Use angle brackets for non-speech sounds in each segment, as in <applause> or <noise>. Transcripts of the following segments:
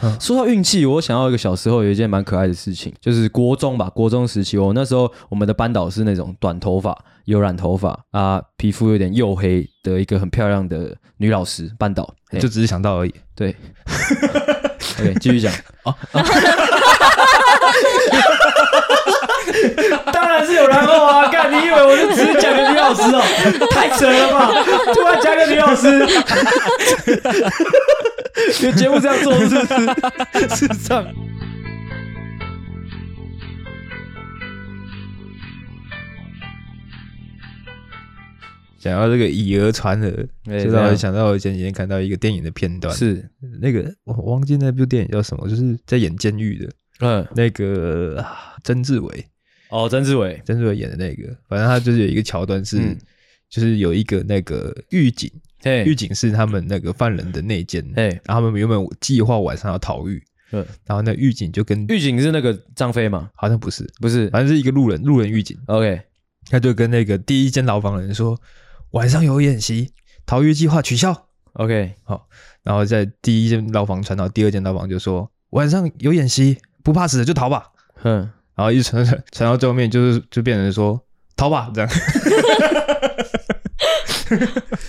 啊，说到运气，我想到一个小时候有一件蛮可爱的事情，就是国中吧，国中时期，我那时候我们的班导是那种短头发、有染头发啊，皮肤有点黝黑的一个很漂亮的女老师，班导，就只是想到而已。对，<laughs> OK，继续讲。哦。<laughs> 当然是有然后啊！<laughs> 干，你以为我就只是讲个女老师哦？<laughs> 太扯了吧！突然加个女老师，你节目这样做是不是？是这样。想要这个以讹传讹，就让我想到我前几天看到一个电影的片段，是那个我忘记那部电影叫什么，就是在演监狱的。嗯，那个曾志伟哦，曾志伟，曾志伟演的那个，反正他就是有一个桥段是，嗯、就是有一个那个狱警，狱警是他们那个犯人的内奸，嘿然后他们原本计划晚上要逃狱，嗯，然后那狱警就跟狱警是那个张飞嘛？好像不是，不是，反正是一个路人，路人狱警。OK，他就跟那个第一间牢房的人说，晚上有演习，逃狱计划取消。OK，好，然后在第一间牢房传到第二间牢房，就说晚上有演习。不怕死的就逃吧，嗯，然后一直传传传到最后面，就是就变成说逃吧这样。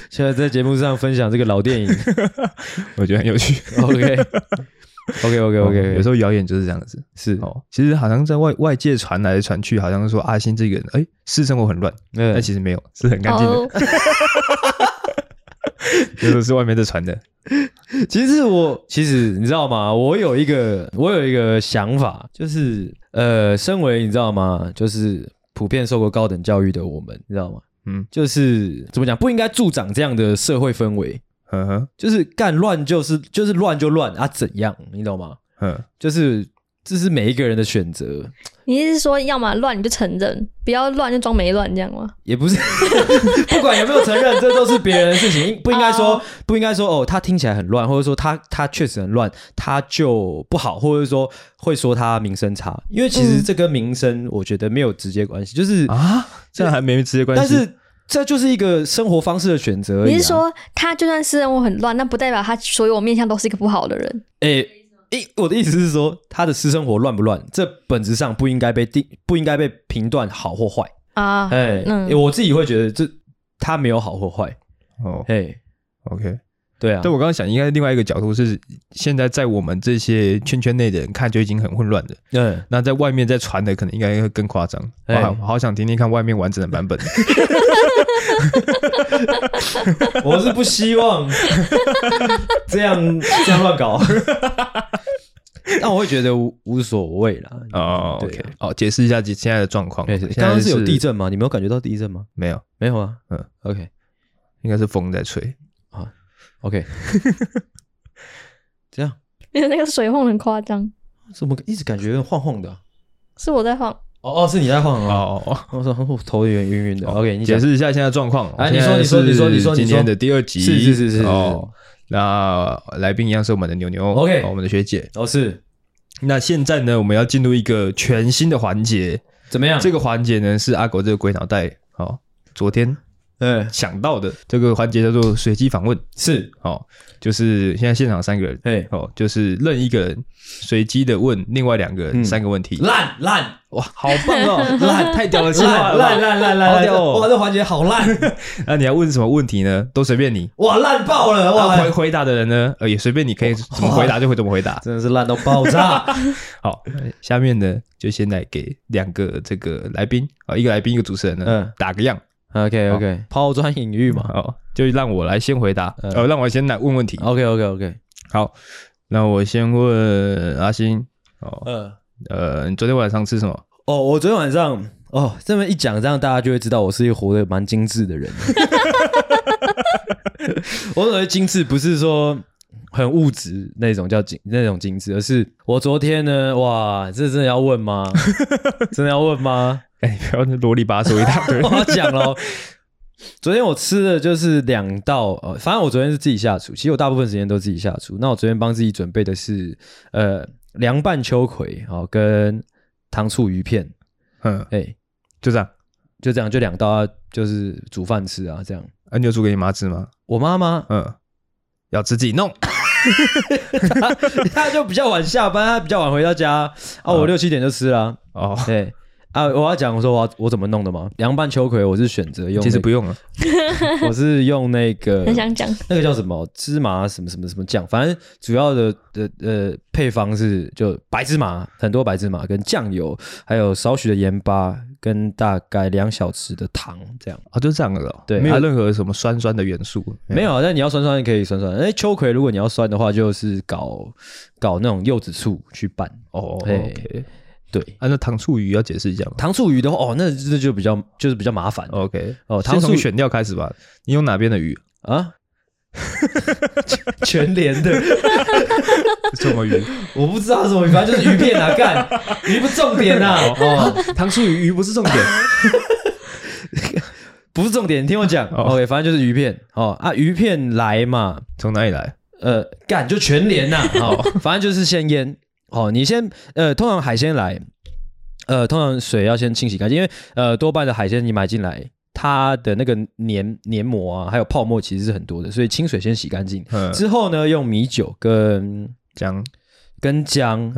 现在在节目上分享这个老电影，<laughs> 我觉得很有趣。OK，OK，OK，OK，有时候谣言就是这样子。是哦，其实好像在外外界传来传去，好像说阿星这个人，哎，私生活很乱，但其实没有，是很干净的。<laughs> 有的是外面在传的。其实我其实你知道吗？我有一个我有一个想法，就是呃，身为你知道吗？就是普遍受过高等教育的我们，你知道吗？嗯，就是怎么讲，不应该助长这样的社会氛围。嗯哼，就是干乱就是就是乱就乱啊，怎样？你懂吗？嗯，就是。这是每一个人的选择。你意思是说，要么乱你就承认，不要乱就装没乱，这样吗？也不是，<laughs> 不管有没有承认，这都是别人的事情。<laughs> 不应该说，oh. 不应该说哦，他听起来很乱，或者说他他确实很乱，他就不好，或者说会说他名声差。因为其实这跟名声，我觉得没有直接关系。就是啊，这样还没直接关系。但是这就是一个生活方式的选择啊。你是说，他就算是生活很乱，那不代表他所有面向都是一个不好的人？诶。诶，我的意思是说，他的私生活乱不乱，这本质上不应该被定，不应该被评断好或坏啊。哎，嗯，我自己会觉得这他没有好或坏。哦，哎，OK，对啊。但，我刚刚想，应该另外一个角度是，现在在我们这些圈圈内的人看就已经很混乱了。嗯，那在外面在传的可能应该会更夸张。哇，好想听听看外面完整的版本。<laughs> <laughs> 我是不希望这样这样乱搞。但我会觉得无无所谓啦。哦，OK，好，解释一下现在的状况。刚刚是有地震吗？你没有感觉到地震吗？没有，没有啊。嗯，OK，应该是风在吹啊。OK，<laughs> 这样，因为那个水晃很夸张，怎么一直感觉晃晃的？是我在晃。哦哦，是你在晃哦哦哦，我说头有点晕晕的。OK，你解释一下现在状况。哎，你说，你说，你说，你说，今天的第二集是是是是哦。那来宾一样是我们的牛牛，OK，我们的学姐，哦是。那现在呢，我们要进入一个全新的环节，怎么样？这个环节呢是阿狗这个鬼脑袋，好，昨天呃想到的这个环节叫做随机访问，是，哦，就是现在现场三个人，哎，哦，就是任一个人随机的问另外两个人三个问题，烂烂。哇，好棒哦！<laughs> 烂，太屌了，烂烂烂烂烂，好屌哦！哇，这环节好烂。<laughs> 那你要问什么问题呢？都随便你。<laughs> 哇，烂爆了！哇，回回答的人呢？呃，也随便你，可以怎么回答就会怎么回答。真的是烂到爆炸。好，下面呢，就先来给两个这个来宾啊，一个来宾，一个主持人呢，嗯，打个样。OK OK，抛砖引玉嘛。好，就让我来先回答，呃，让我先来问问题。OK OK OK，好，那我先问阿星。哦，嗯。呃，你昨天晚上吃什么？哦，我昨天晚上哦，这么一讲，这样大家就会知道我是一个活得蛮精致的人。<laughs> 我所谓精致，不是说很物质那种叫精那种精致，而是我昨天呢，哇，这真的要问吗？<laughs> 真的要问吗？哎、欸，不要那啰里吧嗦一大堆。<laughs> 我要讲喽，昨天我吃的就是两道，呃，反正我昨天是自己下厨，其实我大部分时间都自己下厨。那我昨天帮自己准备的是，呃。凉拌秋葵，好，跟糖醋鱼片，嗯，哎，就这样，就这样，就两道啊，就是煮饭吃啊，这样。啊，你有煮给你妈吃吗？我妈妈，嗯，要自己弄。<laughs> 他他就比较晚下班，他比较晚回到家啊，我六七点就吃了。哦，对。啊，我要讲我说我我怎么弄的吗？凉拌秋葵我是选择用、那个，其实不用了，<laughs> 我是用那个 <laughs> 很想讲那个叫什么芝麻什么什么什么酱，反正主要的的呃配方是就白芝麻很多白芝麻跟酱油，还有少许的盐巴跟大概两小匙的糖这样啊，就这样了、哦，对，没有任何什么酸酸的元素，没有，但你要酸酸可以酸酸，哎，秋葵如果你要酸的话，就是搞搞那种柚子醋去拌哦，OK。对，啊，那糖醋鱼要解释一下吗？糖醋鱼的话，哦，那这就比较就是比较麻烦。OK，哦，糖醋选料开始吧。你用哪边的鱼啊？<laughs> 全连的。什么鱼？<laughs> 我不知道什么鱼，反正就是鱼片啊，<laughs> 干鱼不重点啊。<laughs> 哦，糖醋鱼鱼不是重点，不是重点。你听我讲，OK，反正就是鱼片。哦啊，鱼片来嘛，从哪里来？呃，干就全连呐。哦，反正就是先腌。哦，你先呃，通常海鲜来，呃，通常水要先清洗干净，因为呃，多半的海鲜你买进来，它的那个黏黏膜啊，还有泡沫其实是很多的，所以清水先洗干净，嗯、之后呢，用米酒跟姜跟姜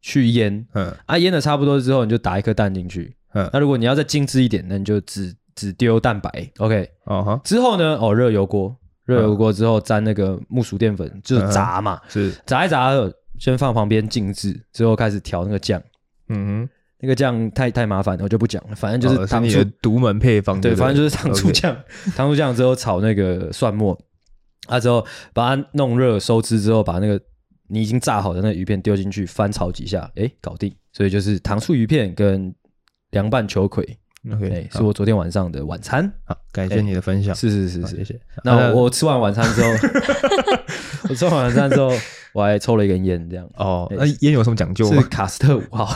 去腌，嗯，啊，腌的差不多之后，你就打一颗蛋进去，嗯，那如果你要再精致一点，那你就只只丢蛋白，OK，哦哈，之后呢，哦，热油锅，热油锅之后沾那个木薯淀粉，就是炸嘛，是炸一炸。先放旁边静置，之后开始调那个酱。嗯哼，那个酱太太麻烦了，我就不讲了。反正就是糖醋独门配方，对，反正就是糖醋酱。糖醋酱之后炒那个蒜末，啊，之后把它弄热收汁之后，把那个你已经炸好的那个鱼片丢进去，翻炒几下，哎，搞定。所以就是糖醋鱼片跟凉拌秋葵。OK，是我昨天晚上的晚餐。好，感谢你的分享。是是是是，谢谢。那我吃完晚餐之后，<laughs> 我吃完晚餐之后。我还抽了一根烟，这样哦。那烟有什么讲究吗？是卡斯特五号。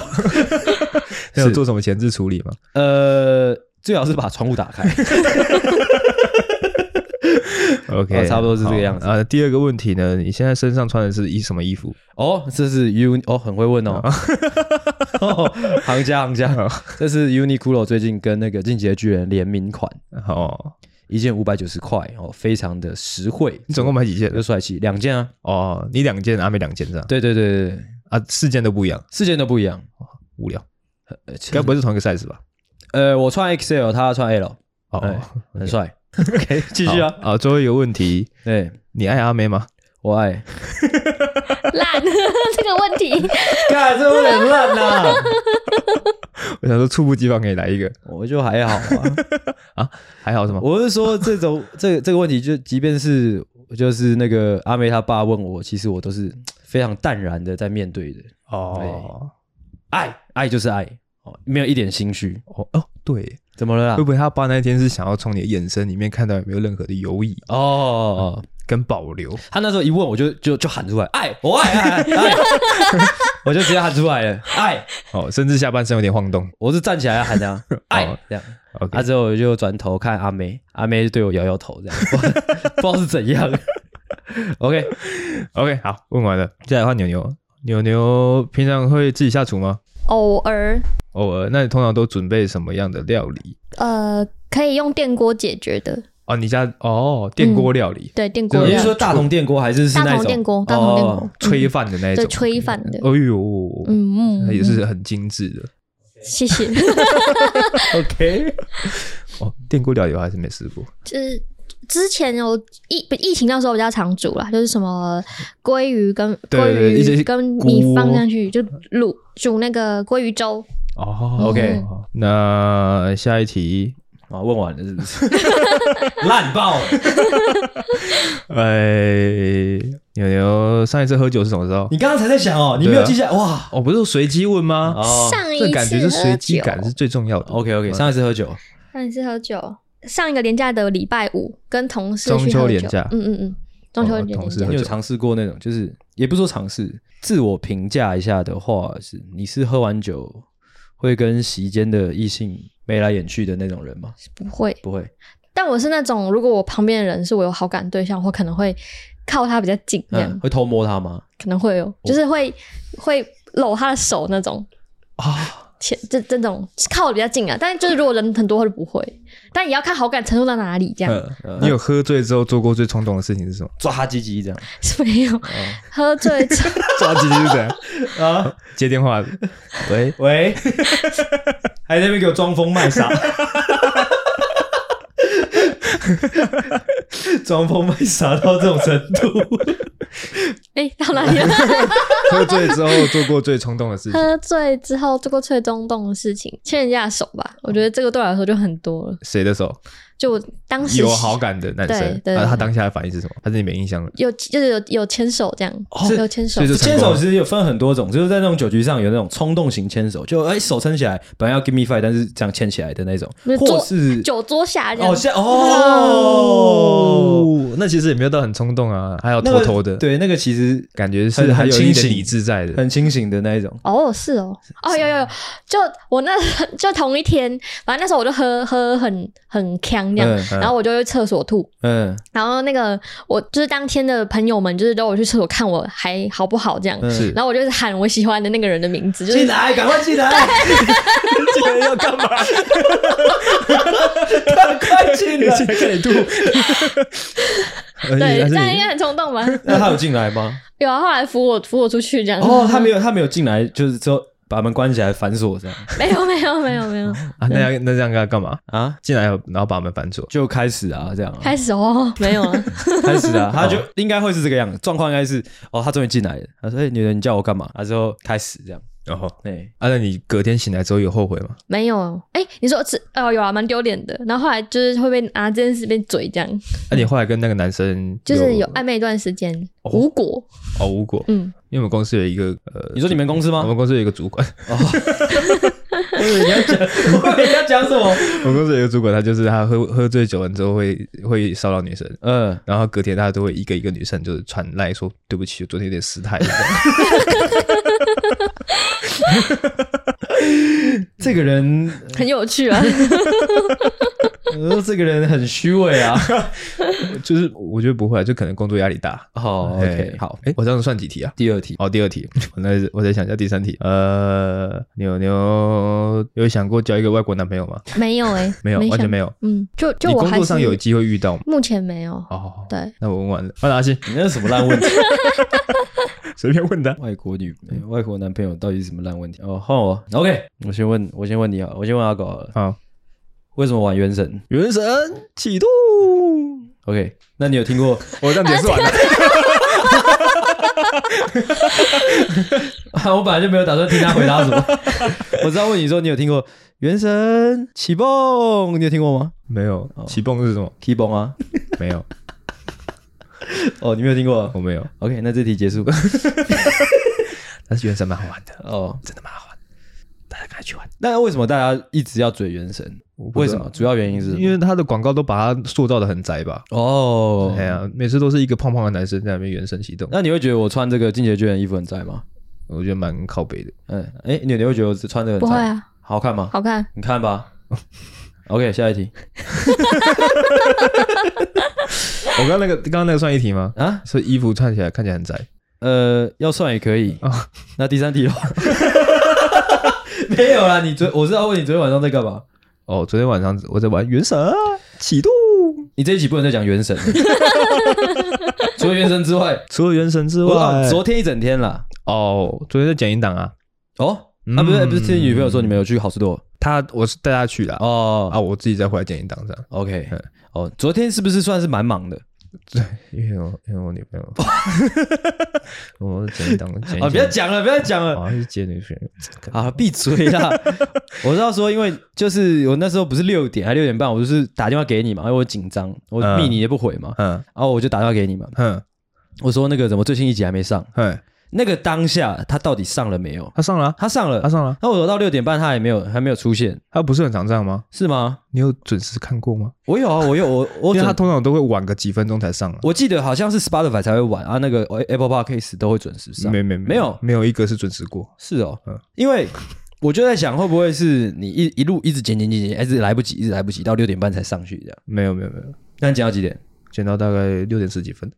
<laughs> 有做什么前置处理吗？<laughs> 呃，最好是把窗户打开。OK，差不多是这个样子。啊，第二个问题呢？你现在身上穿的是衣什么衣服？哦，这是 U 哦，很会问哦。<laughs> 行家行家，这是 Uniqlo 最近跟那个进击的巨人联名款哦。一件五百九十块哦，非常的实惠。你总共买几件？又帅气，两件啊。哦，你两件，阿美两件这样。对对对对对啊，四件都不一样，四件都不一样，无聊。该不会是同一个 size 吧？呃，我穿 XL，他穿 L。哦，很帅。OK，<laughs> 继续啊。啊，最后一个问题，对，你爱阿妹吗？我爱。<laughs> 烂，<laughs> 这个问题，看，这个问题很烂呐。我想说，猝不及防可以来一个，我就还好啊，啊，还好什么？我是说，这种这个这个问题，就即便是就是那个阿妹她爸问我，其实我都是非常淡然的在面对的。哦，爱爱就是爱，哦，没有一点心虚。哦哦，对，怎么了啦？会不会他爸那天是想要从你的眼神里面看到有没有任何的犹疑？哦哦。跟保留，他那时候一问，我就就就喊出来，爱我爱爱爱，<laughs> <laughs> 我就直接喊出来了，爱哦，甚至下半身有点晃动，我是站起来喊 <laughs> 这样，爱这样，啊之后我就转头看阿妹，阿妹就对我摇摇头，这样不知道是怎样。OK OK，好，问完了，接下来换牛牛，牛牛平常会自己下厨吗？偶尔，偶尔，那你通常都准备什么样的料理？呃，可以用电锅解决的。哦，你家哦，电锅料理，对电锅，你是说大同电锅还是是那种大同电锅？大同电锅，炊饭的那种，对炊饭的。哎呦，嗯嗯，也是很精致的。谢谢。<laughs> OK。哦，电锅料理我还是没试过。就是之前有疫疫情那时候比较常煮啦，就是什么鲑鱼跟鲑鱼跟米放上去就卤煮那个鲑鱼粥。哦，OK。那下一题。啊，问完了是不是？<laughs> 烂爆了！<laughs> 哎，牛牛上一次喝酒是什么时候？你刚刚才在想哦，你没有记下来哇？我不是随机问吗？哦，上一次感觉是随机感是最重要的。OK OK，上一次喝酒，上一次喝酒，上一个连假的礼拜五跟同事中秋连假，嗯嗯嗯，中秋连假，你有尝试过那种？就是也不说尝试，自我评价一下的话是，你是喝完酒会跟席间的异性眉来眼去的那种人吗？不会，不会。但我是那种，如果我旁边的人是我有好感对象，我可能会靠他比较近，这样、嗯、会偷摸他吗？可能会有，就是会、哦、会搂他的手那种啊。前这这种靠的比较近啊，但是就是如果人很多，他就不会。但也要看好感程度到哪里。这样，你有喝醉之后做过最冲动的事情是什么？抓他鸡鸡这样？是没有，喝醉之后 <laughs> 抓鸡鸡是怎样？啊，接电话，喂喂，还在那边给我装疯卖傻。<laughs> 装疯卖傻到这种程度，哎、欸，到哪里了？<laughs> 喝醉之后做过最冲动的事情。喝醉之后做过最冲动的事情，牵人家的手吧。我觉得这个对我来说就很多了。谁的手？就我当时有好感的男生，对对对，他当下的反应是什么？他是你没印象了？有就是有有牵手这样，哦、有牵手。牵手其实有分很多种，就是在那种酒局上有那种冲动型牵手，就哎、欸、手撑起来，本来要 give me five，但是这样牵起来的那种，或是酒桌下这样。哦，下哦，那其实也没有到很冲动啊，还有偷偷的。那个、对，那个其实感觉是很清醒、理智在的，很清醒的那一种。哦，是哦，哦有有有，就我那 <laughs> 就同一天，反正那时候我就喝喝很很呛那样，嗯嗯、然后我就。去厕所吐，嗯，然后那个我就是当天的朋友们，就是都有去厕所看我还好不好这样，是，然后我就是喊我喜欢的那个人的名字，就是进来，赶 <laughs> 快进来，进来要干嘛？赶快进来，<laughs> 看你吐，对，这样应该很冲动吧？<laughs> 那他有进来吗？有啊，后来扶我扶我出去这样。哦，他没有，他没有进来，就是说。把门关起来反锁这样？没有没有没有没有啊！那样那这样该干嘛啊？进来然后把门反锁就开始啊，这样开始哦，没有啊，<laughs> 开始啊，<laughs> 他就应该会是这个样子，状况应该是哦，他终于进来了。他说：“哎，女人，你叫我干嘛？”他之后开始这样，然后对，啊，那你隔天醒来之后有后悔吗？没有，哎，你说是哦，有啊，蛮丢脸的。然后后来就是会被拿这件事被嘴这样。那你后来跟那个男生就是有暧昧一段时间，无果哦，无果，嗯。因为我们公司有一个呃，你说你们公司吗？我们公司有一个主管。哦，你要讲，你要讲什么？<laughs> 我们公司有一个主管，他就是他喝喝醉酒完之后会会骚扰女生，嗯，然后隔天他都会一个一个女生就是传来说对不起，我昨天有点失态。<laughs> 这个人很有趣啊。<laughs> 我 <laughs> 说这个人很虚伪啊，<laughs> 就是我觉得不会，就可能工作压力大。好，OK，好，哎，我这样算几题啊？第二题，哦，第二题，<laughs> 我再我再想一下第三题。呃，牛牛有想过交一个外国男朋友吗？没有哎，没有，完全没有。嗯，就就我工作上有机会遇到吗？目前没有。哦，对，那我问完了。换阿信，你那是什么烂问题？随便问的。外国女朋友，外国男朋友到底是什么烂问题？哦，换我。OK，我先问，我先问你啊，我先问阿狗好。为什么玩原神？原神启动。OK，那你有听过？<laughs> 我这样解释完了。<laughs> 我本来就没有打算听他回答什么。<laughs> 我知道问你说，你有听过原神启蹦？你有听过吗？没有。启蹦是什么？启蹦啊？没有。哦，你没有听过？我没有。OK，那这题结束。但是原神蛮好玩的哦，真的蛮好玩，大家赶快去玩。那为什么大家一直要嘴原神？为什么？主要原因是因为他的广告都把他塑造的很宅吧？哦，哎呀，每次都是一个胖胖的男生在那边原神启动。那你会觉得我穿这个进击的巨人衣服很宅吗？我觉得蛮靠北的。嗯，哎，你你会觉得我穿这个很宅？不会啊，好看吗？好看，你看吧。<laughs> OK，下一题。<laughs> 我刚刚那个刚刚那个算一题吗？啊，所以衣服穿起来看起来很宅。呃，要算也可以。那第三题喽？<laughs> 没有啦，你昨我是要问你昨天晚上在干嘛？哦，昨天晚上我在玩《原神》启动。你这一期不能再讲《原神》，<laughs> 除了《原神》之外，除了《原神》之外，昨天一整天了。哦，昨天在剪音档啊。哦，啊，不是不是，听你女朋友说你们有去好吃多，她我是带她去的。哦啊，我自己再回来剪音档这样。OK，哦，昨天是不是算是蛮忙的？对，因为我因为我女朋友，<laughs> 我剪音档剪。啊，不要讲了，不要讲了，好像是接女朋友。啊，闭嘴啦！<laughs> 我知道说，因为就是我那时候不是六点还六点半，我就是打电话给你嘛，因为我紧张，我密你也不回嘛，嗯，然后我就打电话给你嘛，嗯，我说那个怎么最新一集还没上？嗯。那个当下他到底上了没有？他上了，他上了，他上了。那我到六点半他还没有，还没有出现。他不是很常这样吗？是吗？你有准时看过吗？我有啊，我有我我。<laughs> 因为他通常都会晚个几分钟才上。我记得好像是 Spotify 才会晚啊，那个 Apple Podcast 都会准时上。没没没有没有一个是准时过。是哦，嗯，因为我就在想，会不会是你一一路一直剪剪剪剪，一直来不及，一直来不及，到六点半才上去这样？没有没有没有，那你剪到几点？剪到大概六点十几分。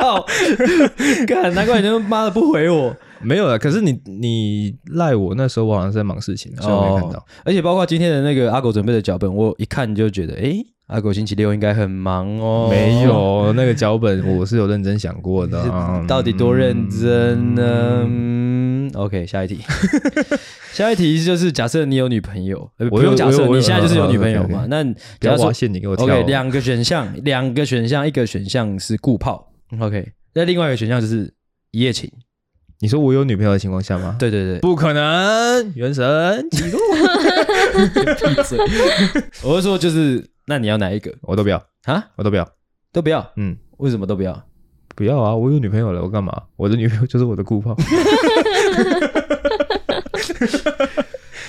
就知道，<laughs> 干，难怪你他妈的不回我。没有了。可是你你赖我那时候，我好像是在忙事情，所以我没看到。而且包括今天的那个阿狗准备的脚本，我一看就觉得，诶阿狗星期六应该很忙哦。没有那个脚本，我是有认真想过的。<laughs> 到底多认真呢？嗯，OK，下一题。<laughs> 下一题就是假设你有女朋友，不用假设，你现在就是有女朋友嘛？那假如说陷阱给我跳。OK，两个选项，两个选项，一个选项是固炮。OK，那另外一个选项就是一夜情。你说我有女朋友的情况下吗？对对对，不可能。原神记录。<laughs> 闭嘴。我是说就是。那你要哪一个？我都不要啊！我都不要，都不要。嗯，为什么都不要？不要啊！我有女朋友了，我干嘛？我的女朋友就是我的固炮。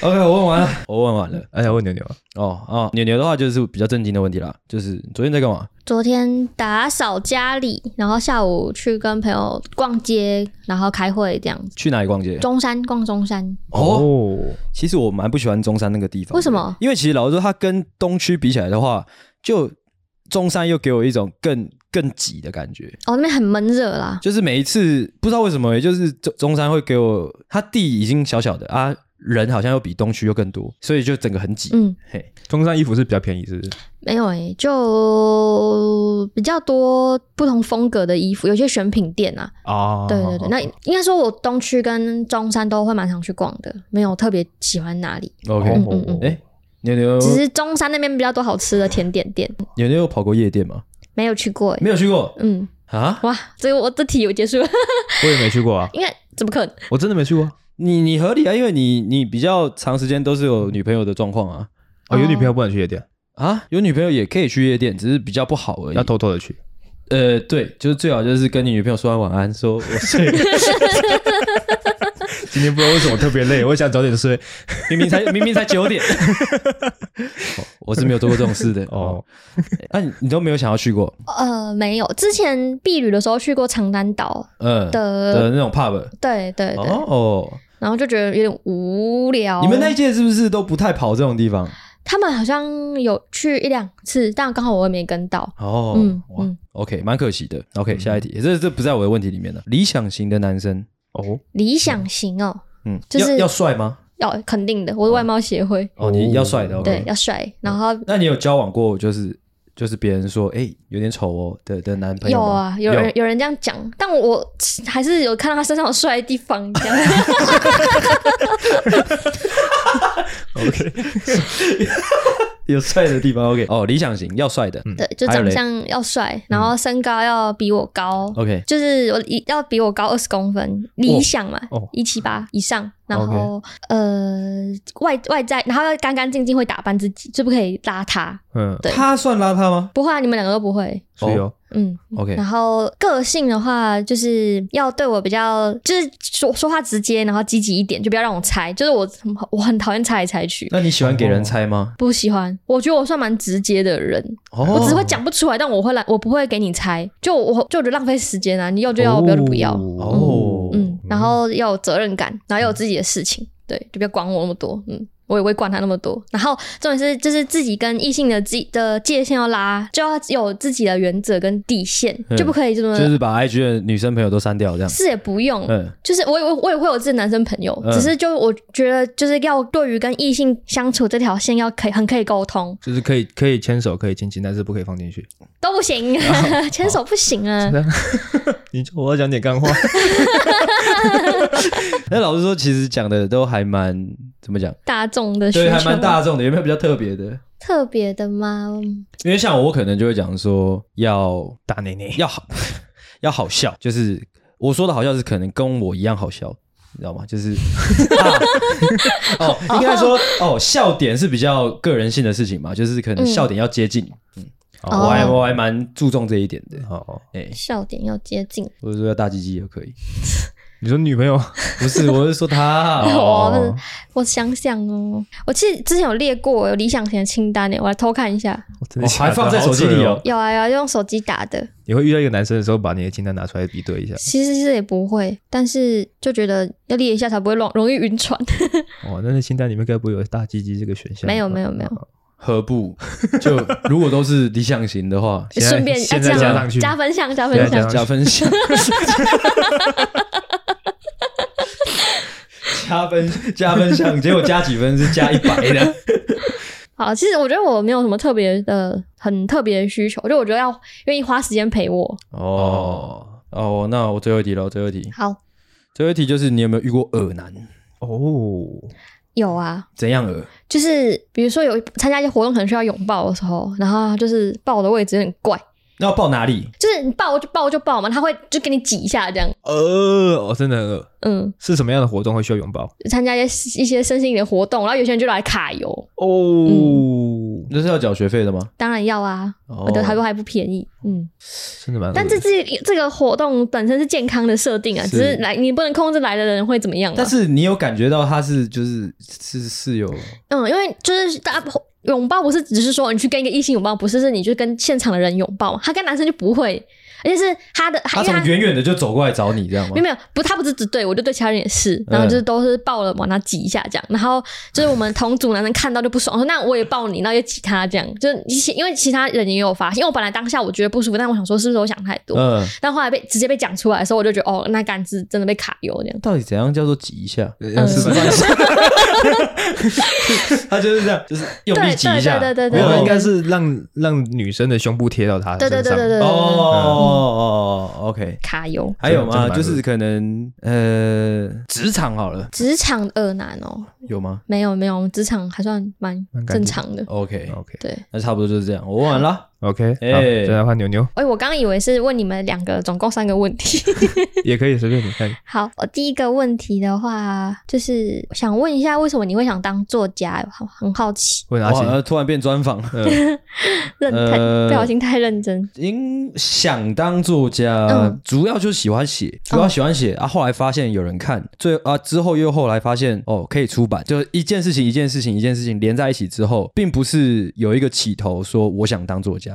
OK，我问完了，我问完了。哎呀，问牛牛哦哦，牛牛的话就是比较正经的问题啦。就是昨天在干嘛？昨天打扫家里，然后下午去跟朋友逛街，然后开会这样子。去哪里逛街？中山，逛中山。哦，其实我蛮不喜欢中山那个地方。为什么？因为其实老实说，它跟东区比起来的话，就中山又给我一种更更挤的感觉。哦，那边很闷热啦。就是每一次不知道为什么，也就是中中山会给我，它地已经小小的啊。人好像又比东区又更多，所以就整个很挤。嗯，嘿，中山衣服是比较便宜，是不是？没有诶、欸，就比较多不同风格的衣服，有些选品店啊。哦，对对对，那应该说我东区跟中山都会蛮常去逛的，没有特别喜欢哪里。OK，嗯嗯嗯。哎，牛牛，只是中山那边比较多好吃的甜点店。牛牛有跑过夜店吗？没有去过、欸，没有去过。嗯啊，哇，这个我的题我结束了。我也没去过啊。<laughs> 应该怎么可能？我真的没去过。你你合理啊，因为你你比较长时间都是有女朋友的状况啊。哦，有女朋友不能去夜店啊？有女朋友也可以去夜店，只是比较不好而已。要偷偷的去。呃，对，就是最好就是跟你女朋友说完晚安，说我睡了。<laughs> 今天不知道为什么特别累，我想早点睡。明明才明明才九点，我是没有做过这种事的哦。那你你都没有想要去过？呃，没有。之前避旅的时候去过长滩岛，嗯的的那种 pub。对对对。哦。然后就觉得有点无聊。你们那一届是不是都不太跑这种地方？他们好像有去一两次，但刚好我也没跟到。哦，嗯哇，OK，蛮可惜的。OK，下一题，这这不在我的问题里面了。理想型的男生。哦，理想型哦，嗯，就是要帅吗？要肯定的，我是外貌协会。哦，你要帅的，对，要帅。然后，那你有交往过就是就是别人说哎有点丑哦的的男朋友？有啊，有人有人这样讲，但我还是有看到他身上有帅的地方。这样。<laughs> <laughs> OK。有帅的地方，OK，哦，理想型要帅的，对，就长相要帅，然后身高要比我高，OK，就是我一要比我高二十公分，理想嘛，一七八以上，然后呃外外在，然后要干干净净，会打扮自己，就不可以邋遢，嗯，对，他算邋遢吗？不会啊，你们两个都不会，是哦。嗯，OK。然后个性的话，就是要对我比较，就是说说话直接，然后积极一点，就不要让我猜。就是我我很讨厌猜来猜去。那你喜欢给人猜吗？不喜欢。我觉得我算蛮直接的人，哦、我只会讲不出来，但我会来，我不会给你猜。就我就觉得浪费时间啊！你要就要，不要就不要。哦，嗯，然后要有责任感，然后要有自己的事情，对，就不要管我那么多，嗯。我也会管他那么多，然后重点是就是自己跟异性的自己的界限要拉，就要有自己的原则跟底线，嗯、就不可以这么就是把 IG 的女生朋友都删掉这样。是也不用，嗯，就是我我我也会有自己的男生朋友，嗯、只是就我觉得就是要对于跟异性相处这条线要可以很可以沟通，就是可以可以牵手可以亲亲，但是不可以放进去，都不行，<laughs> 牵手不行啊。你我要讲点干话。<laughs> <laughs> 那老实说，其实讲的都还蛮怎么讲？大众的，对，还蛮大众的。有没有比较特别的？特别的吗？因为像我，我可能就会讲说要大内内，要好，<laughs> 要好笑。就是我说的好笑，是可能跟我一样好笑，你知道吗？就是哦，应该说哦，笑点是比较个人性的事情嘛，就是可能笑点要接近。嗯，我还我还蛮注重这一点的。哦，哎，笑点要接近，或者说要大鸡鸡也可以。<laughs> 你说女朋友 <laughs> 不是，我是说他。<laughs> 我我想想哦，我其实之前有列过有理想型的清单诶，我来偷看一下。我还放在手机里哦。有啊有啊，用手机打的。你会遇到一个男生的时候，把你的清单拿出来比对一下？其实是也不会，但是就觉得要列一下才不会容容易晕船。哦，那那清单里面该不会有大鸡鸡这个选项？没有没有没有。何不就如果都是理想型的话，<laughs> 顺便现在加上去加分项加分项加分项。加分 <laughs> 加分项，结果加几分是加一百的。<laughs> 好，其实我觉得我没有什么特别的、很特别的需求，就我觉得要愿意花时间陪我。哦哦，那我最后一题了，最后一题。好，最后一题就是你有没有遇过耳男？哦，有啊。怎样鹅？就是比如说有参加一些活动，可能需要拥抱的时候，然后就是抱的位置有点怪。那要抱哪里？就是你抱就抱就抱嘛，他会就给你挤一下这样。呃，我真的很饿。嗯，是什么样的活动会需要拥抱？参加一些一些身心灵的活动，然后有些人就来卡油。哦，那是要缴学费的吗？当然要啊，我的还不还不便宜。嗯，真的蛮。但这这这个活动本身是健康的设定啊，只是来你不能控制来的人会怎么样。但是你有感觉到他是就是是是有嗯，因为就是大家。拥抱不是只是说你去跟一个异性拥抱，不是，是你就跟现场的人拥抱。他跟男生就不会，而且是他的，他从远远的就走过来找你，这样吗？没有没有，不，他不是只对我，就对其他人也是，然后就是都是抱了往他挤一下这样，然后就是我们同组男生看到就不爽，说那我也抱你，然后也挤他这样，就是因为其他人也有发现，因为我本来当下我觉得不舒服，但我想说是不是我想太多，嗯，但后来被直接被讲出来的时候，我就觉得哦，那杆子真的被卡油这样。到底怎样叫做挤一下？嗯，<laughs> 他就是这样，就是用力挤一下，对对对对，没有，应该是让让女生的胸部贴到他的身上，对对对对对，哦哦哦，OK，卡油。还有吗？就是可能呃，职场好了，职场二男哦，有吗？没有没有，职场还算蛮正常的。OK OK，对，那差不多就是这样，我问完了。OK，哎，再来换牛牛。哎，我刚刚以为是问你们两个，总共三个问题，<laughs> 也可以随便你看。<laughs> 好，我第一个问题的话，就是想问一下，为什么你会想当作家？好，很好奇。问阿信，突然变专访，<laughs> 认太不小心太认真。因想当作家，主要就是喜欢写，主要喜欢写啊。后来发现有人看，最啊之后又后来发现哦，可以出版，就是一件事情一件事情一件事情连在一起之后，并不是有一个起头说我想当作家。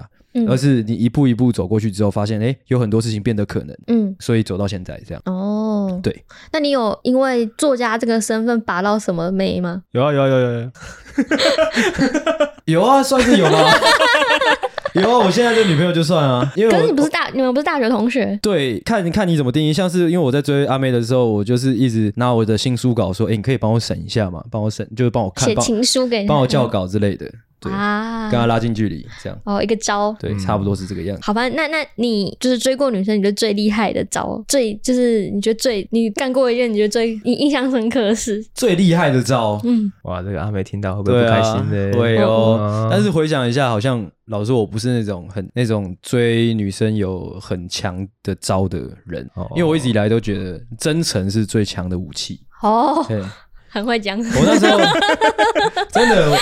而是你一步一步走过去之后，发现哎，有很多事情变得可能，嗯，所以走到现在这样。哦，对。那你有因为作家这个身份拔到什么眉吗？有啊，有啊，有有有。<laughs> 有啊，算是有吗？<laughs> 有啊，我现在的女朋友就算啊，因为可是你不是大，你们不是大学同学？对，看看你怎么定义。像是因为我在追阿妹的时候，我就是一直拿我的新书稿说，哎，你可以帮我审一下嘛，帮我审，就是帮我看，写情书给你，帮我校稿之类的。对啊，跟他拉近距离，这样。哦，一个招，对，差不多是这个样子。好吧，那那你就是追过女生，你觉得最厉害的招，最就是你觉得最你干过一件你觉得最你印象深刻的事，最厉害的招，嗯，哇，这个阿妹听到会不会不开心呢？会哦，但是回想一下，好像老实说，我不是那种很那种追女生有很强的招的人，哦。因为我一直以来都觉得真诚是最强的武器。哦，对。很会讲，我那时候 <laughs> 真的，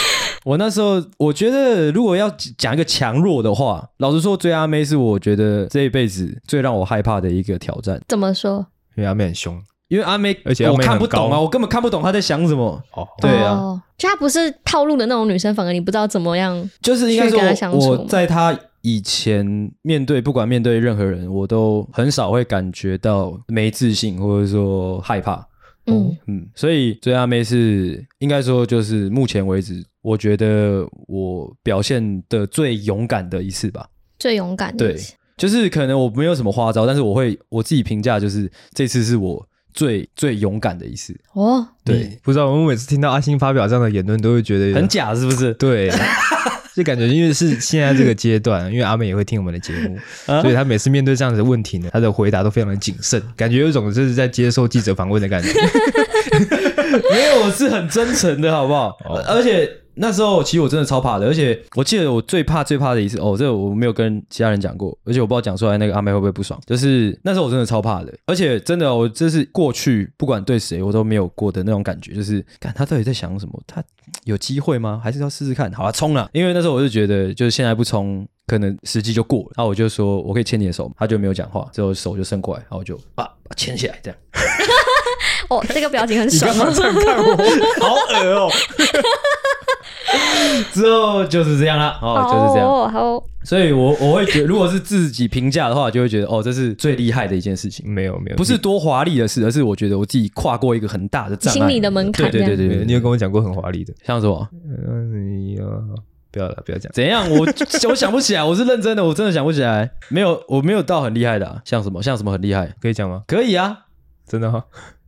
我那时候我觉得，如果要讲一个强弱的话，老实说，追阿妹是我觉得这一辈子最让我害怕的一个挑战。怎么说？因为阿妹很凶，因为阿妹，而且我看不懂啊，我根本看不懂她在想什么。哦，对啊，就她不是套路的那种女生，反而你不知道怎么样，就是应该说，我在她以前面对不管面对任何人，我都很少会感觉到没自信或者说害怕。嗯嗯，所以追阿妹是应该说就是目前为止，我觉得我表现的最勇敢的一次吧。最勇敢的一次，对，就是可能我没有什么花招，但是我会我自己评价就是这次是我最最勇敢的一次。哦，对，不知道我们每次听到阿星发表这样的言论，都会觉得很假，是不是？对。<laughs> 就感觉，因为是现在这个阶段，因为阿妹也会听我们的节目，所以她每次面对这样子的问题呢，她的回答都非常的谨慎，感觉有一种就是在接受记者访问的感觉。<laughs> 没有，我是很真诚的，好不好？哦、而且。那时候其实我真的超怕的，而且我记得我最怕最怕的一次哦，这个我没有跟其他人讲过，而且我不知道讲出来那个阿妹会不会不爽。就是那时候我真的超怕的，而且真的我这是过去不管对谁我都没有过的那种感觉，就是看他到底在想什么？他有机会吗？还是要试试看？好啊，冲了！因为那时候我就觉得，就是现在不冲，可能时机就过了。然后我就说我可以牵你的手，他就没有讲话，之后手就伸过来，然后我就把牵起来这样。<laughs> 哦，这个表情很爽。你干嘛这样看我？<laughs> 好恶哦。<laughs> 之后就是这样啦，哦，就是这样。好，所以我我会觉得，如果是自己评价的话，就会觉得哦，这是最厉害的一件事情。没有没有，不是多华丽的事，而是我觉得我自己跨过一个很大的障碍，心理的门槛。对对对对，你有跟我讲过很华丽的，像什么？哎呀，不要了，不要讲。怎样？我 <laughs> 我想不起来，我是认真的，我真的想不起来。没有，我没有到很厉害的，像什么？像什么很厉害？可以讲吗？可以啊，真的哈。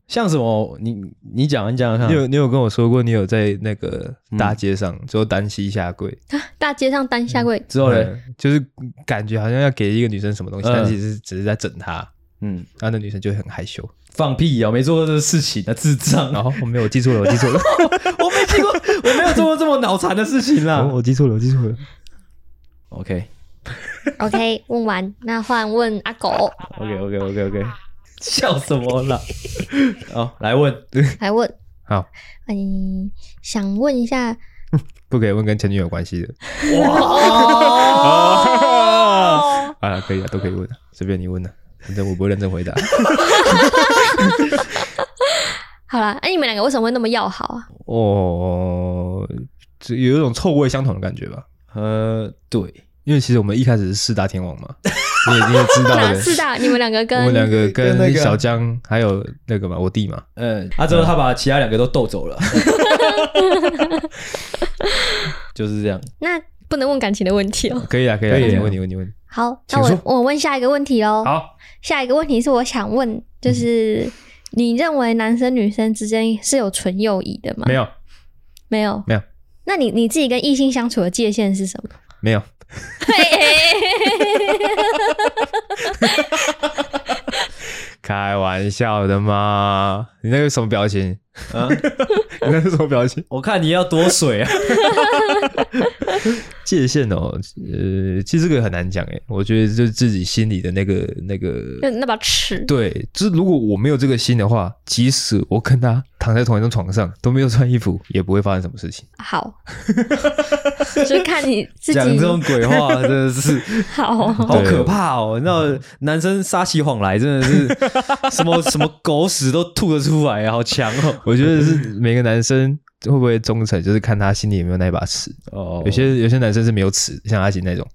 像什么？你你讲，你讲讲看。你有你有跟我说过，你有在那个大街上之后单膝下跪。<laughs> 大街上单下跪之后呢，就是感觉好像要给一个女生什么东西，但其实只是在整她。嗯，然后那女生就会很害羞。放屁啊！没做过这个事情的智障。然后我没有记错了，我记错了，<laughs> 我没记过，我没有做过这么脑残的事情啦。<laughs> 我记错了，我记错了。OK，OK，问完，那换问阿狗。OK，OK，OK，OK。笑什么了？好，<laughs> 来问，<laughs> 来问。好，嗯，想问一下，<laughs> 不可以问跟前女友有关系的。哇！啊，可以啊，都可以问，随便你问的，反正我不会认真回答。好了，哎，你们两个为什么会那么要好啊？哦，这有一种臭味相同的感觉吧？呃，对。因为其实我们一开始是四大天王嘛，你也你也知道的。四大？你们两个跟我们两个跟小江还有那个嘛，我弟嘛。嗯，啊之后他把其他两个都逗走了。<laughs> 就是这样。那不能问感情的问题哦。可以啊，可以啊，你问你问你问。好，那我我问下一个问题喽。好，下一个问题是我想问，就是你认为男生女生之间是有纯友谊的吗？没有，没有，没有。那你你自己跟异性相处的界限是什么？没有。<laughs> 开玩笑的吗？你那个什么表情？啊？<laughs> 你那是什么表情？我看你要多水啊！<laughs> <laughs> 界限哦，呃，其实这个很难讲诶。我觉得就是自己心里的那个那个那把尺。对，就是如果我没有这个心的话，即使我跟他躺在同一张床上，都没有穿衣服，也不会发生什么事情。好，<laughs> 就看你自己讲这种鬼话，真的是 <laughs> 好好可怕哦！那，男生撒起谎来，真的是什么什么狗屎都吐得出来，好强哦！我觉得是每个男生。会不会忠诚，就是看他心里有没有那把尺哦。有些有些男生是没有尺，像阿吉那种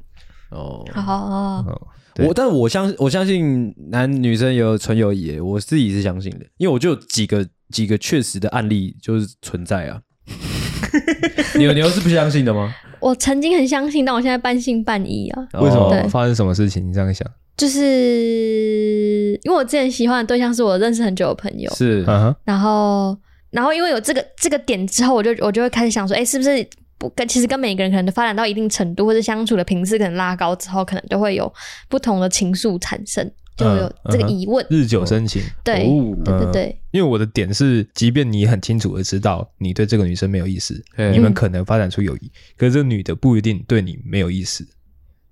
哦。好，哦，我但是我相我相信男女生有纯友谊，我自己是相信的，因为我就有几个几个确实的案例就是存在啊。<laughs> 你你又是不相信的吗？我曾经很相信，但我现在半信半疑啊。为什么？发生什么事情？你这样想？就是因为我之前喜欢的对象是我认识很久的朋友，是，然后。然后因为有这个这个点之后，我就我就会开始想说，哎，是不是不跟其实跟每个人可能都发展到一定程度，或者相处的频次可能拉高之后，可能都会有不同的情愫产生，就有这个疑问。日久生情，对对对对。因为我的点是，即便你很清楚的知道你对这个女生没有意思，你们可能发展出友谊，可是这个女的不一定对你没有意思。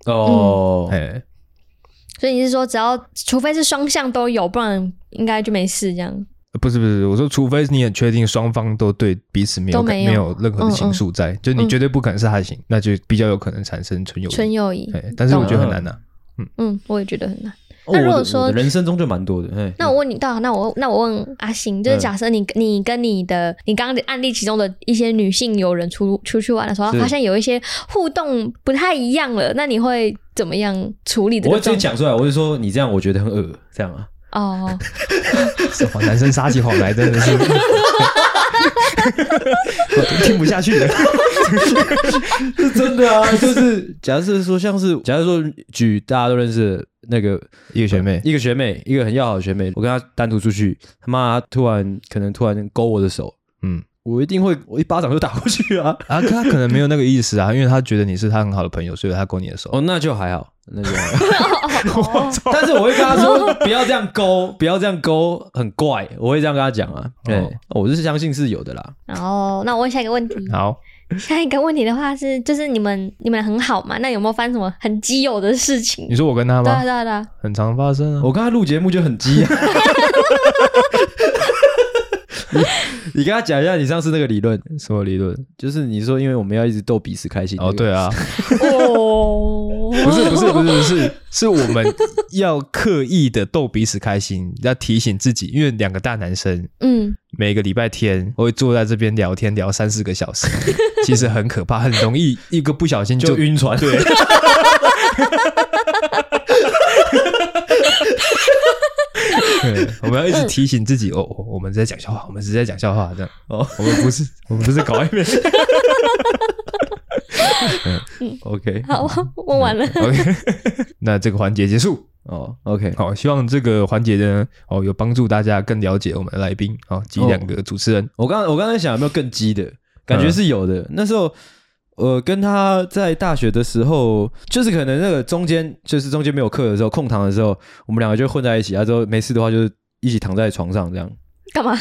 哦，哎，所以你是说，只要除非是双向都有，不然应该就没事这样。不是不是，我说除非你很确定双方都对彼此没有没有，没有任何的情愫在，嗯嗯、就你绝对不可能是他行，嗯、那就比较有可能产生纯友谊。纯友谊，但是我觉得很难呐、啊。嗯嗯，我也觉得很难。哦、那如果说人生中就蛮多的，那我问你，到那我那我问阿星，就是假设你你跟你的你刚案例其中的一些女性友人出出去玩的时候，发现有一些互动不太一样了，那你会怎么样处理的？我会直接讲出来，我就说你这样我觉得很恶，这样啊。哦，<laughs> 什么男生撒起谎来真的是，我 <laughs> 都听不下去了，是真的啊！就是假设说，像是假设说举大家都认识的那个一个学妹，一个学妹，一个很要好的学妹，我跟她单独出去，他妈突然可能突然勾我的手，嗯。我一定会，我一巴掌就打过去啊！啊，他可能没有那个意思啊，因为他觉得你是他很好的朋友，所以他勾你的手。哦，那就还好，那就。<laughs> 但是我会跟他说，不要这样勾，不要这样勾，很怪。我会这样跟他讲啊。对，我是相信是有的啦。然后，那我问下一个问题。好，下一个问题的话是，就是你们你们很好嘛？那有没有发生什么很基友的事情？你说我跟他吗？对对对，很常发生啊。我跟他录节目就很基啊。<laughs> 你 <laughs> 你跟他讲一下你上次那个理论，什么理论？就是你说，因为我们要一直逗彼此开心。哦，对啊。<laughs> 哦，不是不是不是不是，是我们要刻意的逗彼此开心，要提醒自己，因为两个大男生，嗯，每个礼拜天会坐在这边聊天聊三四个小时，其实很可怕，很容易一个不小心就晕船。对。<laughs> <laughs> 我们要一直提醒自己哦，我们在讲笑话，我们是在讲笑话，这样哦，我们不是，<laughs> 我们不是搞暧昧。<laughs> 嗯，OK，好，问完了。OK，那这个环节结束哦。OK，好，希望这个环节呢，哦，有帮助大家更了解我们的来宾啊，及两个主持人。我刚我刚才想有没有更激的感觉是有的。那时候，呃，跟他在大学的时候，就是可能那个中间，就是中间没有课的时候，空堂的时候，我们两个就混在一起啊。之后没事的话，就是一起躺在床上这样。干嘛？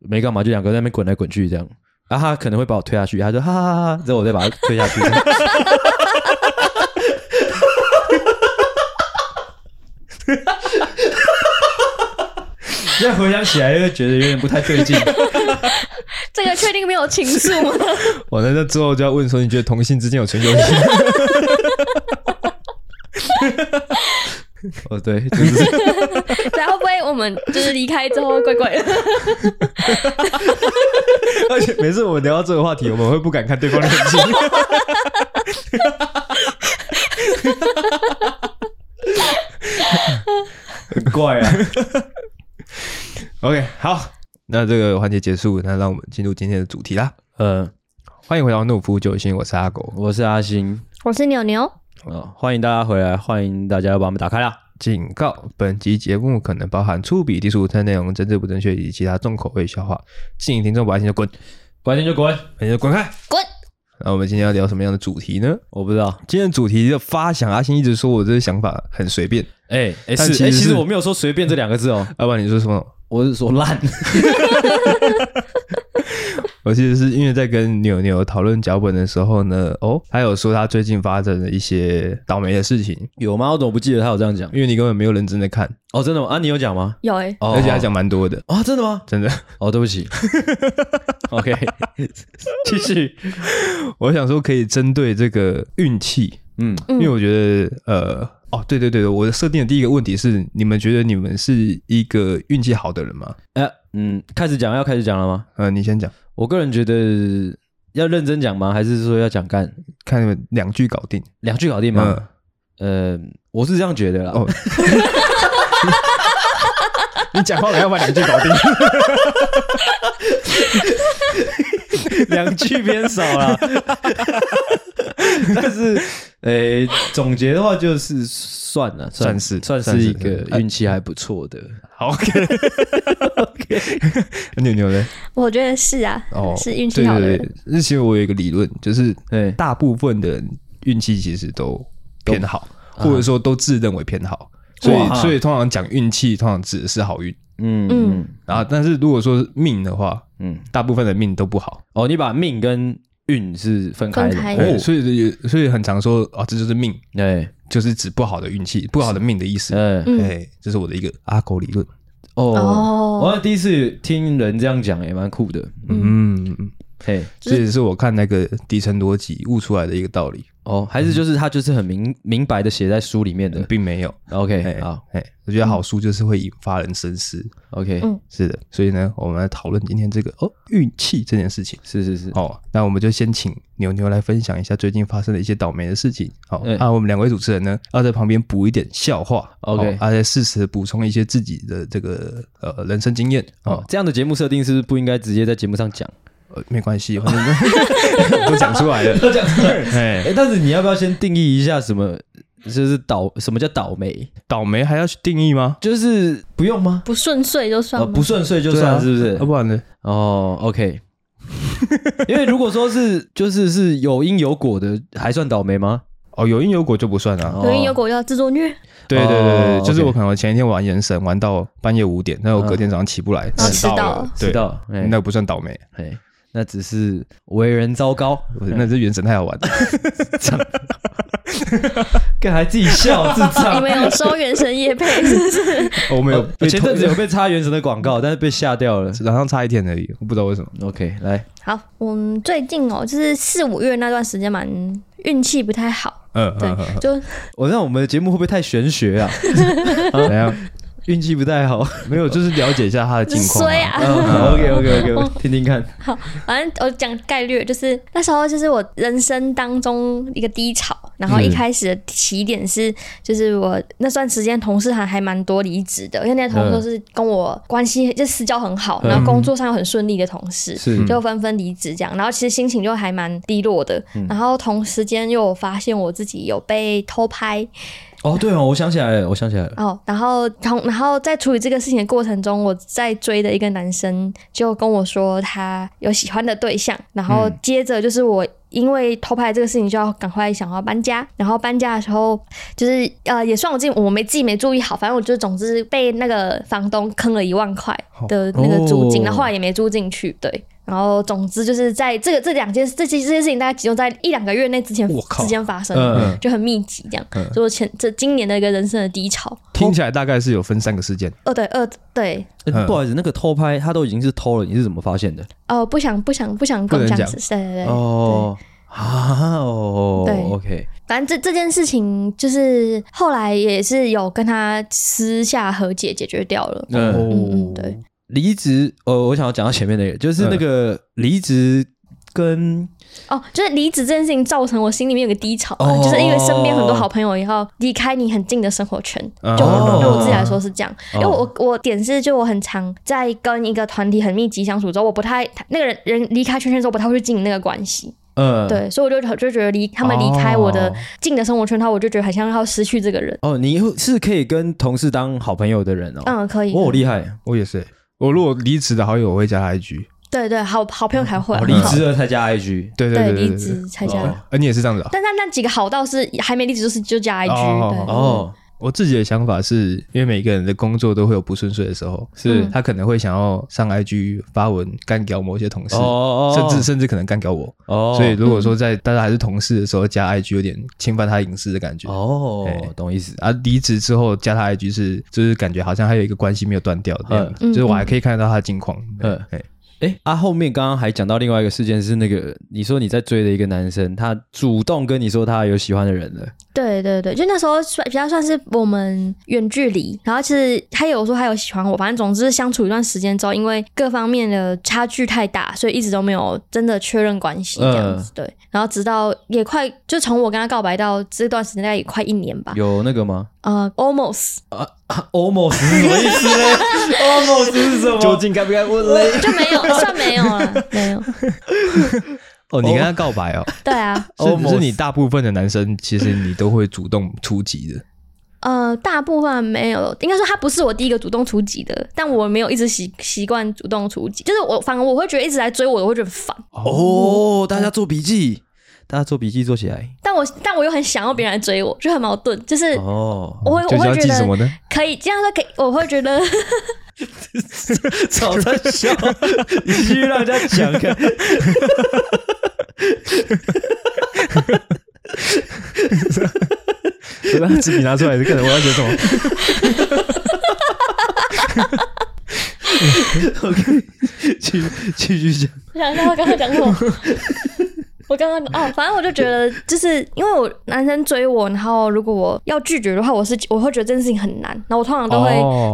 没干嘛，就两个在那边滚来滚去这样。然后他可能会把我推下去，他说哈哈哈哈，之后我再把他推下去。<laughs> 现在回想起来，又觉得有点不太对劲。<laughs> 这个确定没有情愫吗？<laughs> 我那之后就要问说，你觉得同性之间有纯友谊？<laughs> 哦，对，就是。然后会不会我们就是离开之后怪怪的？而且每次我们聊到这个话题，我们会不敢看对方的眼睛。很怪啊。OK，好，那这个环节结束，那让我们进入今天的主题啦。嗯，欢迎回到怒夫救星，我是阿狗，我是阿星，我是牛牛。哦，欢迎大家回来，欢迎大家把我们打开啦。警告：本集节目可能包含粗鄙、低俗、太内容、政治不正确以及其他重口味笑话，建议听众不爱听就滚，不爱听就滚，不爱听就滚开，滚。那我们今天要聊什么样的主题呢？我不知道。今天的主题的发想，阿星一直说我这个想法很随便。哎哎是哎，其实我没有说随便这两个字哦。要不然你说什么？我是说烂。<laughs> 我其实是因为在跟牛牛讨论脚本的时候呢，哦，他有说他最近发生的一些倒霉的事情，有吗？我怎么不记得他有这样讲？因为你根本没有认真的看。哦，真的吗？啊，你有讲吗？有诶、欸，而且还讲蛮多的啊，真的吗？真的。哦，对不起。<laughs> OK，<laughs> 继续。我想说可以针对这个运气，嗯，因为我觉得，呃，哦，对对对，我的设定的第一个问题是，你们觉得你们是一个运气好的人吗？哎、呃，嗯，开始讲要开始讲了吗？呃，你先讲。我个人觉得要认真讲吗？还是说要讲干？看你们两句搞定，两句搞定吗？嗯、呃，我是这样觉得啦。哦、<laughs> 你讲话了要把两句搞定？<laughs> <laughs> 两句偏少了。<laughs> 但是，诶、欸，总结的话就是算了，算，是算是一个运气还不错的。好，OK，OK，牛牛呢？我觉得是啊，哦，是运气好的。那其实我有一个理论，就是，大部分的人运气其实都偏好，或者说都自认为偏好，所以，所以通常讲运气，通常指的是好运。嗯嗯。然后，但是如果说命的话，嗯，大部分的命都不好。哦，你把命跟运是分开的，开的。哦、所以所以很常说啊、哦，这就是命，对，就是指不好的运气、不好的命的意思。嗯，哎，这是我的一个阿狗理论。哦，我第一次听人这样讲，也蛮酷的。嗯，嗯嘿，这也是我看那个底层逻辑悟出来的一个道理。哦，还是就是他就是很明明白的写在书里面的，并没有。OK，好，哎，我觉得好书就是会引发人深思。OK，是的，所以呢，我们来讨论今天这个哦运气这件事情。是是是，哦，那我们就先请牛牛来分享一下最近发生的一些倒霉的事情。好，那我们两位主持人呢，要在旁边补一点笑话。OK，而且适时补充一些自己的这个呃人生经验。哦，这样的节目设定是不是不应该直接在节目上讲？呃，没关系，<laughs> 都讲出来了，<laughs> 都讲出来了。哎，但是你要不要先定义一下什么就是倒，什么叫倒霉？倒霉还要去定义吗？就是不用吗？不顺遂就算，不顺遂就算，是不是？不然呢？哦，OK。<laughs> 因为如果说是就是是有因有果的，还算倒霉吗？哦，有因有果就不算啊。有因有果要自作虐。对对对对，就是我可能前一天玩原神玩到半夜五点，然后我隔天早上起不来，迟到了，迟到，那不算倒霉。那只是为人糟糕，那是原神太好玩了，<laughs> 干还自己笑自唱。你们有收原神叶配是不是？<laughs> 我没有，前阵子有被插原神的广告，但是被下掉了，早上插一天而已，我不知道为什么。OK，来，好，我们最近哦，就是四五月那段时间蛮运气不太好。嗯，对，就我让我们的节目会不会太玄学啊？<laughs> 怎样？<laughs> 运气不太好，<laughs> 没有，就是了解一下他的近况。衰啊！OK OK OK，听听看。<laughs> 好，反正我讲概率，就是那时候就是我人生当中一个低潮，然后一开始的起点是，就是我那段时间同事还还蛮多离职的，因为那些同事都是跟我关系就私交很好，然后工作上又很顺利的同事，就纷纷离职这样，然后其实心情就还蛮低落的，然后同时间又发现我自己有被偷拍。哦，对哦，我想起来了，我想起来了。哦，然后同然后在处理这个事情的过程中，我在追的一个男生就跟我说他有喜欢的对象，然后接着就是我因为偷拍这个事情就要赶快想要搬家，然后搬家的时候就是呃也算我自己我没自己没注意好，反正我就总之被那个房东坑了一万块的那个租金，然后后来也没租进去，对。然后，总之就是在这个这两件这些这些事情，大概集中在一两个月内之前之间发生，嗯、就很密集这样。嗯、所以前这今年的一个人生的低潮，听起来大概是有分三个事件。哦，对，二对。不好意思，那个偷拍他都已经是偷了，你是怎么发现的？哦，不想不想不想跟我讲，对对对。哦啊哦，对，OK。反正这这件事情就是后来也是有跟他私下和解解决掉了。嗯嗯嗯，对。离职，哦，我想要讲到前面那个，就是那个离职跟哦，就是离职这件事情造成我心里面有个低潮，哦、就是因为身边很多好朋友也要离开你很近的生活圈，哦、就对我自己来说是这样，哦、因为我我点是就我很常在跟一个团体很密集相处之后，我不太那个人人离开圈圈之后，不太会去经营那个关系，嗯，对，所以我就就觉得离他们离开我的近的生活圈，他我就觉得好像要失去这个人。哦，你是可以跟同事当好朋友的人哦，嗯，可以，我好厉害，我也是。我如果离职的好友，我会加他 IG。对对，好好朋友才会。离职了才加 IG。对对对，离职才加。呃，你也是这样子啊？但但那几个好到是还没离职，就是就加 IG。哦。我自己的想法是，因为每个人的工作都会有不顺遂的时候，是他可能会想要上 IG 发文干掉某些同事，甚至甚至可能干掉我。所以如果说在大家还是同事的时候加 IG，有点侵犯他隐私的感觉。哦，懂意思。而离职之后加他 IG 是，就是感觉好像还有一个关系没有断掉的，就是我还可以看得到他的近况。嗯，哎，啊，后面刚刚还讲到另外一个事件是那个，你说你在追的一个男生，他主动跟你说他有喜欢的人了。对对对，就那时候算比较算是我们远距离，然后其实他有说他有喜欢我，反正总之相处一段时间之后，因为各方面的差距太大，所以一直都没有真的确认关系这样子。对，然后直到也快就从我跟他告白到这段时间，大概也快一年吧。有那个吗？呃，almost 啊 <laughs> almost 是什么意思呢？<laughs> almost 是什么？究竟该不该问嘞？就没有，算没有啊，<laughs> 没有。哦，你跟他告白哦？对啊，是是你大部分的男生，其实你都会主动出击的。呃，大部分没有，应该说他不是我第一个主动出击的，但我没有一直习习惯主动出击，就是我反而我会觉得一直来追我，我会觉得烦。哦，大家做笔记，大家做笔记做起来。但我但我又很想要别人来追我，就很矛盾，就是哦，我会我会觉得可以这样说，可以，我会觉得。<laughs> 早在笑，你继续让人家讲看。<laughs> 我把纸笔拿出来，看我要写什么？OK，继继续讲。我想一下，我刚才讲什么？<laughs> 我刚刚哦，反正我就觉得，就是因为我男生追我，然后如果我要拒绝的话，我是我会觉得这件事情很难，然后我通常都会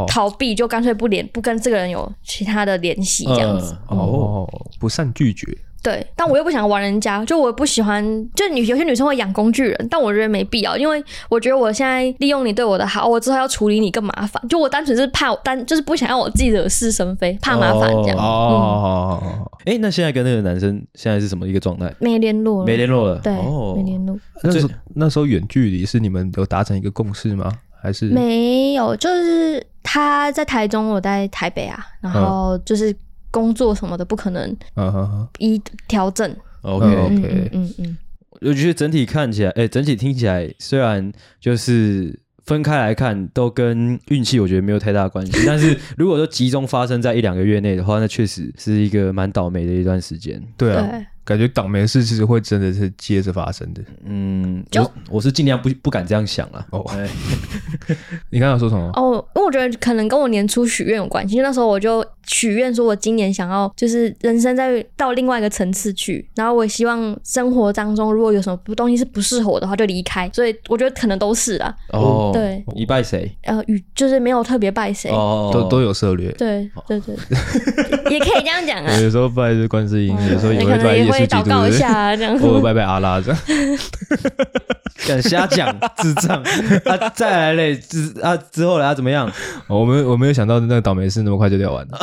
逃避，就干脆不联不跟这个人有其他的联系这样子。哦，不善拒绝。对，但我又不想玩人家，就我不喜欢，就女有些女生会养工具人，但我觉得没必要，因为我觉得我现在利用你对我的好，我之后要处理你更麻烦，就我单纯是怕单，就是不想要我自己惹是生非，怕麻烦这样。哦，哎，那现在跟那个男生现在是什么一个状态？没联络了，没联络了。对，没联络。那时候那时候远距离是你们有达成一个共识吗？还是没有？就是他在台中，我在台北啊，然后就是。工作什么的不可能，一调整。OK OK，嗯嗯，我觉得整体看起来，哎，整体听起来，虽然就是分开来看，都跟运气我觉得没有太大关系。<laughs> 但是如果说集中发生在一两个月内的话，那确实是一个蛮倒霉的一段时间。对啊，感觉倒霉的事其实会真的是接着发生的。嗯，就我是尽量不不敢这样想了。哦，<laughs> 你刚刚说什么？哦，因为我觉得可能跟我年初许愿有关系。那时候我就许愿说，我今年想要就是人生再到另外一个层次去，然后我也希望生活当中如果有什么东西是不适合我的话，就离开。所以我觉得可能都是啊。哦，对，你拜谁？呃，与就是没有特别拜谁，哦，都都有策略。对对对，也可以这样讲啊。<laughs> 有时候拜是观世音，有时候也会拜耶稣基督，偶尔 <laughs> 拜拜阿拉这样。<laughs> 敢瞎讲，智障啊！再来嘞，之啊之后来怎么样？我没我没有想到那个倒霉事那么快就聊完了。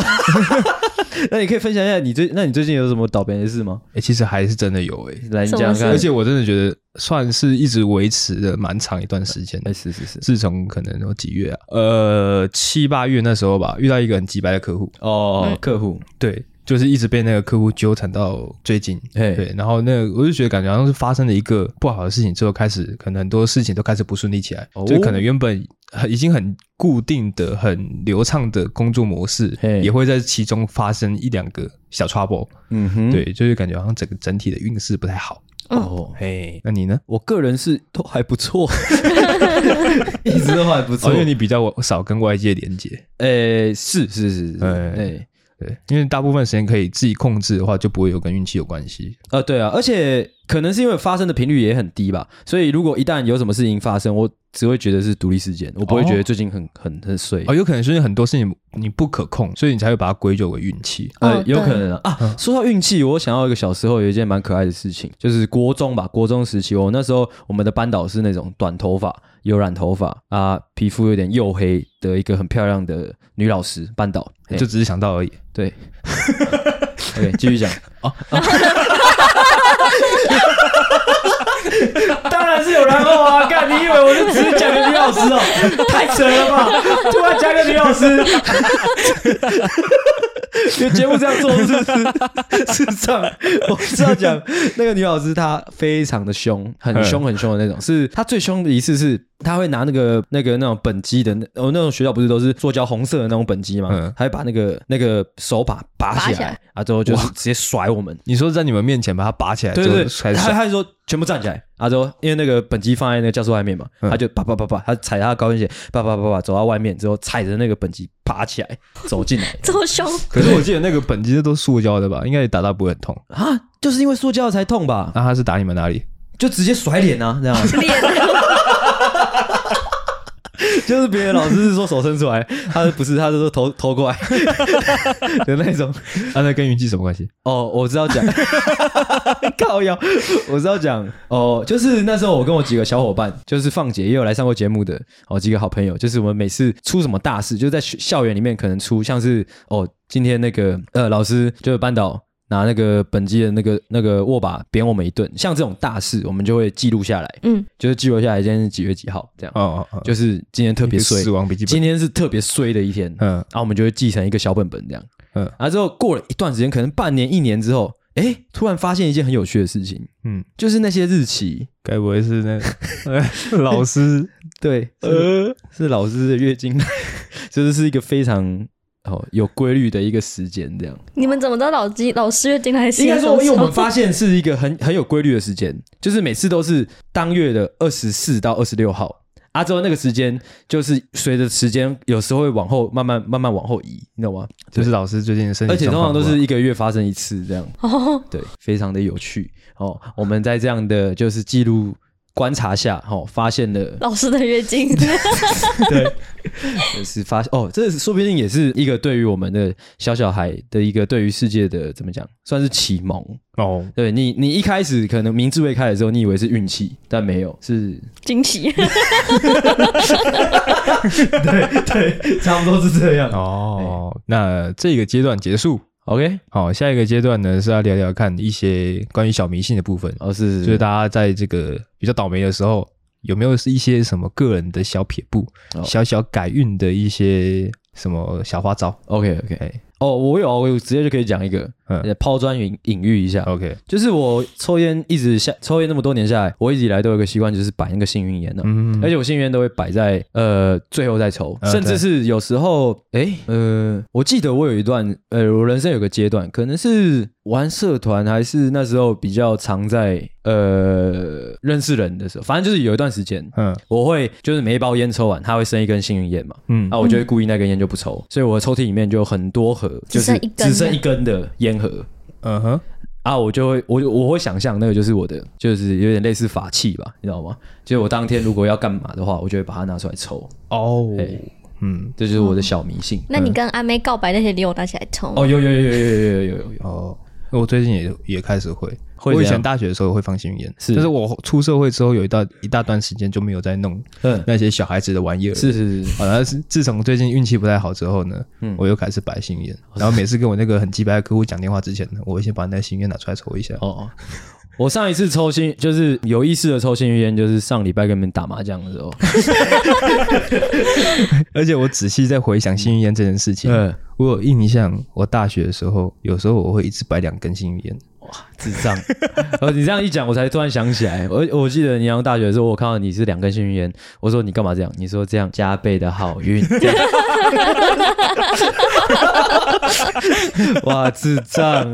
<laughs> 那你可以分享一下你最那你最近有什么倒霉的事吗？哎、欸，其实还是真的有哎、欸，来你讲看。而且我真的觉得算是一直维持了蛮长一段时间。哎、欸，是是是，自从可能有几月啊，呃七八月那时候吧，遇到一个很急白的客户哦，嗯、客户对。就是一直被那个客户纠缠到最近，嘿。对，然后那个我就觉得感觉好像是发生了一个不好的事情之后，开始可能很多事情都开始不顺利起来，哦、就可能原本已经很固定的、很流畅的工作模式，也会在其中发生一两个小 trouble。嗯哼，对，就是感觉好像整个整体的运势不太好。哦，嘿，那你呢？我个人是都还不错，<laughs> <laughs> 一直都还不错，哦，因为你比较少跟外界连接。诶、欸，是是是。是，哎。对，因为大部分时间可以自己控制的话，就不会有跟运气有关系。呃，对啊，而且可能是因为发生的频率也很低吧，所以如果一旦有什么事情发生，我只会觉得是独立事件，我不会觉得最近很很很碎。哦，有可能是因为很多事情你不可控，所以你才会把它归咎为运气。呃，有可能啊。啊，嗯，说到运气，我想到一个小时候有一件蛮可爱的事情，就是国中吧，国中时期，我那时候我们的班导是那种短头发。有染头发啊，皮肤有点黝黑的一个很漂亮的女老师，班导就只是想到而已。对，<laughs> OK，继续讲。<laughs> <laughs> 哦，当 <laughs> 然是有然后啊！<laughs> 干，你以为我是只是讲个女老师哦？<laughs> 太扯了吧！突然加个女老师。<laughs> 因为节目这样做是不是？是这样，我是要讲那个女老师，她非常的凶，很凶很凶的那种。是她最凶的一次是，她会拿那个那个那种本机的，哦，那种学校不是都是塑胶红色的那种本机吗？嗯，她会把那个那个手把拔起来，啊，之后就是直接甩我们。你说在你们面前把它拔起来，对对，他他说全部站起来。阿周，因为那个本机放在那个教室外面嘛，嗯、他就啪啪啪啪，他踩他的高跟鞋，啪啪啪啪走到外面之后，踩着那个本机爬起来 <laughs> 走进来，这么凶。可是我记得那个本机都是塑胶的吧，应该也打到不会很痛啊，就是因为塑胶才痛吧？那他是打你们哪里？就直接甩脸啊，这样。<laughs> 就是别的老师是说手伸出来，他不是，他是说头头过来 <laughs> 的那种。他那跟运气什么关系？哦，我知道讲，<laughs> 靠腰，我是要讲哦，就是那时候我跟我几个小伙伴，就是放姐也有来上过节目的哦，几个好朋友，就是我们每次出什么大事，就在校园里面可能出，像是哦，今天那个呃老师就是班导。拿那个本机的那个那个握把扁我们一顿，像这种大事，我们就会记录下来。嗯，就是记录下来今天是几月几号这样。哦哦哦，就是今天特别衰，死亡笔记本。今天是特别衰的一天。嗯，然后我们就会记成一个小本本这样。嗯，然后之后过了一段时间，可能半年一年之后，哎，突然发现一件很有趣的事情。嗯，就是那些日期，该不会是那个 <laughs> 老师？对，呃，是老师的月经来，就是是一个非常。哦，有规律的一个时间这样。你们怎么知道老师老师月经来？应该说，因为我们发现是一个很很有规律的时间，就是每次都是当月的二十四到二十六号。啊，之后那个时间就是随着时间有时候会往后慢慢慢慢往后移，你懂吗？就是老师最近的身体，而且通常都是一个月发生一次这样。哦，对，非常的有趣。哦，我们在这样的就是记录。观察下，哦，发现了老师的月经，<laughs> <laughs> 对，就是发现哦，这说不定也是一个对于我们的小小孩的一个对于世界的怎么讲，算是启蒙哦。对你，你一开始可能名字未开的时候，你以为是运气，但没有，是惊喜。<laughs> 对对，差不多是这样哦。那这个阶段结束。OK，好，下一个阶段呢是要聊聊看一些关于小迷信的部分。哦，是，是，就是大家在这个比较倒霉的时候，有没有是一些什么个人的小撇步，哦、小小改运的一些什么小花招？OK，OK，哦，我有，我直接就可以讲一个，嗯，抛砖引引喻一下。OK，就是我抽烟一直下，抽烟那么多年下来，我一直以来都有一个习惯，就是摆那个幸运烟的。嗯，而且我幸运烟都会摆在呃最后再抽，甚至是有时候，哎、欸，呃，我记得我有一段，呃，我人生有个阶段，可能是玩社团，还是那时候比较常在呃认识人的时候，反正就是有一段时间，嗯，我会就是每一包烟抽完，它会剩一根幸运烟嘛，嗯，那我就会故意那根烟就不抽，所以我的抽屉里面就有很多盒，就是只剩一根的烟盒，嗯哼，啊，我就会我我会想象那个就是我的，就是有点类似法器吧，你知道吗？就是我当天如果要干嘛的话，我就会把它拿出来抽。哦，嗯，这就是我的小迷信。那你跟阿妹告白那些礼物拿起来抽？哦，有有有有有有有有有哦。我最近也也开始会，我以前大学的时候会放幸运烟，是，但是我出社会之后有一大一大段时间就没有再弄那些小孩子的玩意儿，是是是，好像是自从最近运气不太好之后呢，嗯，我又开始摆幸运烟，然后每次跟我那个很鸡掰的客户讲电话之前呢，我会先把那幸运烟拿出来抽一下。哦。我上一次抽幸就是有意识的抽幸运烟，就是上礼拜跟你们打麻将的时候。<laughs> 而且我仔细在回想幸运烟这件事情，嗯，我有印象，我大学的时候，有时候我会一直摆两根幸运烟。哇，智障！<laughs> 哦，你这样一讲，我才突然想起来，我我记得你上大学的时候，我看到你是两根幸运烟，我说你干嘛这样？你说这样加倍的好运。<laughs> 哇，智障！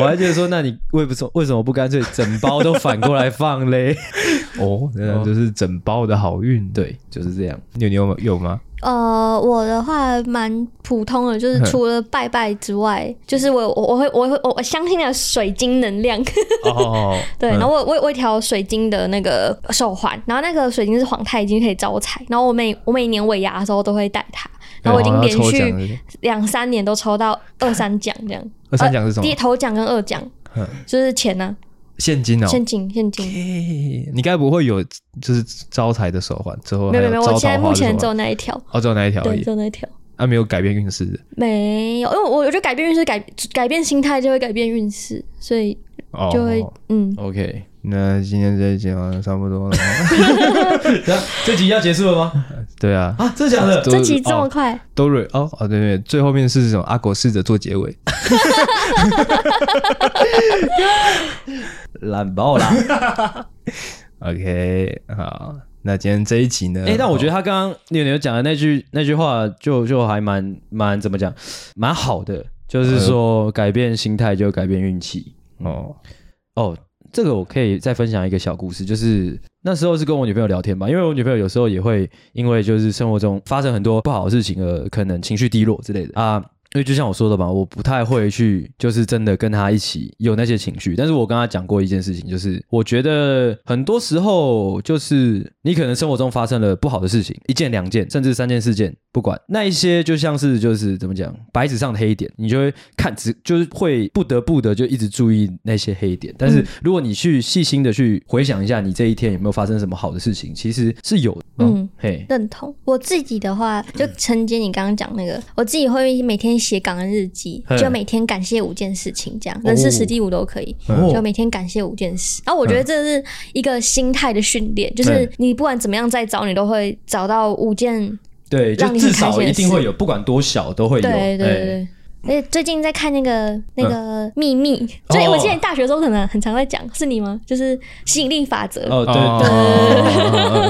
我还记得说，那你为不为什么不干脆整包都反过来放嘞？<laughs> 哦，<laughs> 那就是整包的好运，对，就是这样。牛牛有有吗？呃，我的话蛮普通的，就是除了拜拜之外，嗯、就是我我我会我会我我相信的水晶能量。哦，对，然后我我我一条水晶的那个手环，然后那个水晶是皇太晶，可以招财。然后我每我每年尾牙的时候都会戴它，然后我已经连续两三年都抽到二三奖这样。<laughs> 二三奖是什么？第一头奖跟二奖，嗯、就是钱呢、啊。现金哦，现金现金。你该不会有就是招财的手环之后？没有没有，我现在目前只有那一条。哦，只有那一条而已。只有那一条。啊，没有改变运势。没有，因为我觉得改变运势改改变心态就会改变运势，所以就会嗯。OK，那今天这一集好像差不多了。<laughs> 这集要结束了吗？对啊。啊，真的假的？这集这么快？都瑞哦哦对对，最后面是这种阿狗试着做结尾。<laughs> 懒爆啦！OK，好，那今天这一集呢？哎、欸，但我觉得他刚刚牛牛讲的那句那句话就，就就还蛮蛮怎么讲，蛮好的，就是说改变心态就改变运气。哦哦，这个我可以再分享一个小故事，就是那时候是跟我女朋友聊天吧，因为我女朋友有时候也会因为就是生活中发生很多不好的事情而可能情绪低落之类的啊。因为就像我说的吧，我不太会去，就是真的跟他一起有那些情绪。但是我跟他讲过一件事情，就是我觉得很多时候，就是你可能生活中发生了不好的事情，一件、两件，甚至三件、四件，不管那一些，就像是就是怎么讲，白纸上的黑点，你就会看，只就是会不得不的就一直注意那些黑点。但是如果你去细心的去回想一下，你这一天有没有发生什么好的事情，其实是有的。嗯，嘿，认同。我自己的话，就承接你刚刚讲那个，我自己会每天。写感恩日记，就每天感谢五件事情，这样人事时地物都可以，就每天感谢五件事。然后我觉得这是一个心态的训练，就是你不管怎么样再找，你都会找到五件，对，就至少一定会有，不管多小都会有。对对对。哎，最近在看那个那个秘密，所以我记得你大学的时候可能很常在讲，是你吗？就是吸引力法则。哦，对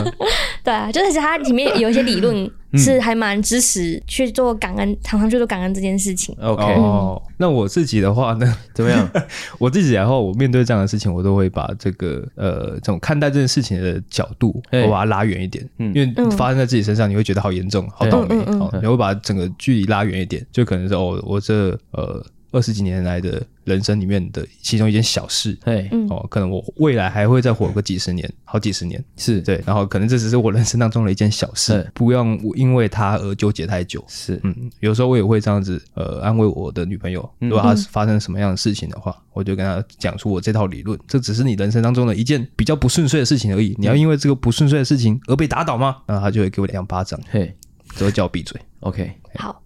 对。<laughs> 对啊，就是它里面有一些理论。是还蛮支持去做感恩，常常去做感恩这件事情。OK，哦，那我自己的话呢，<laughs> 怎么样？<laughs> 我自己然后我面对这样的事情，我都会把这个呃这种看待这件事情的角度，我把它拉远一点。嗯，因为发生在自己身上，你会觉得好严重，好倒霉。哦，你会把整个距离拉远一点，就可能是哦，我这呃。二十几年来的人生里面的其中一件小事，对，哦，可能我未来还会再活个几十年，好几十年，是。对，然后可能这只是我人生当中的一件小事，不用因为它而纠结太久，是，嗯，有时候我也会这样子，呃，安慰我的女朋友，如果她发生什么样的事情的话，我就跟她讲出我这套理论，这只是你人生当中的一件比较不顺遂的事情而已，你要因为这个不顺遂的事情而被打倒吗？然后她就会给我两巴掌，嘿，就会叫我闭嘴，OK，好。